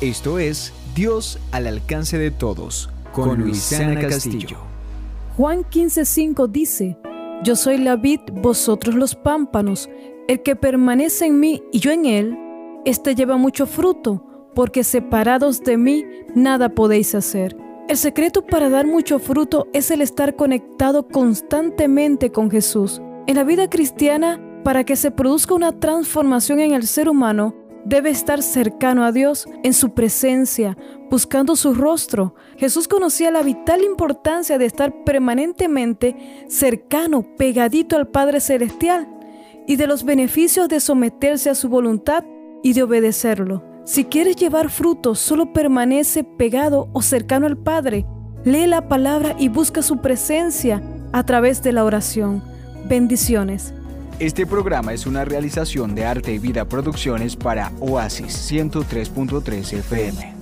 Esto es Dios al alcance de todos con Luisana Castillo. Juan 15:5 dice, Yo soy la vid, vosotros los pámpanos. El que permanece en mí y yo en él, éste lleva mucho fruto, porque separados de mí nada podéis hacer. El secreto para dar mucho fruto es el estar conectado constantemente con Jesús. En la vida cristiana, para que se produzca una transformación en el ser humano, debe estar cercano a Dios, en su presencia, buscando su rostro. Jesús conocía la vital importancia de estar permanentemente cercano, pegadito al Padre Celestial, y de los beneficios de someterse a su voluntad y de obedecerlo. Si quieres llevar fruto, solo permanece pegado o cercano al Padre. Lee la palabra y busca su presencia a través de la oración. Bendiciones. Este programa es una realización de Arte y Vida Producciones para Oasis 103.3 FM.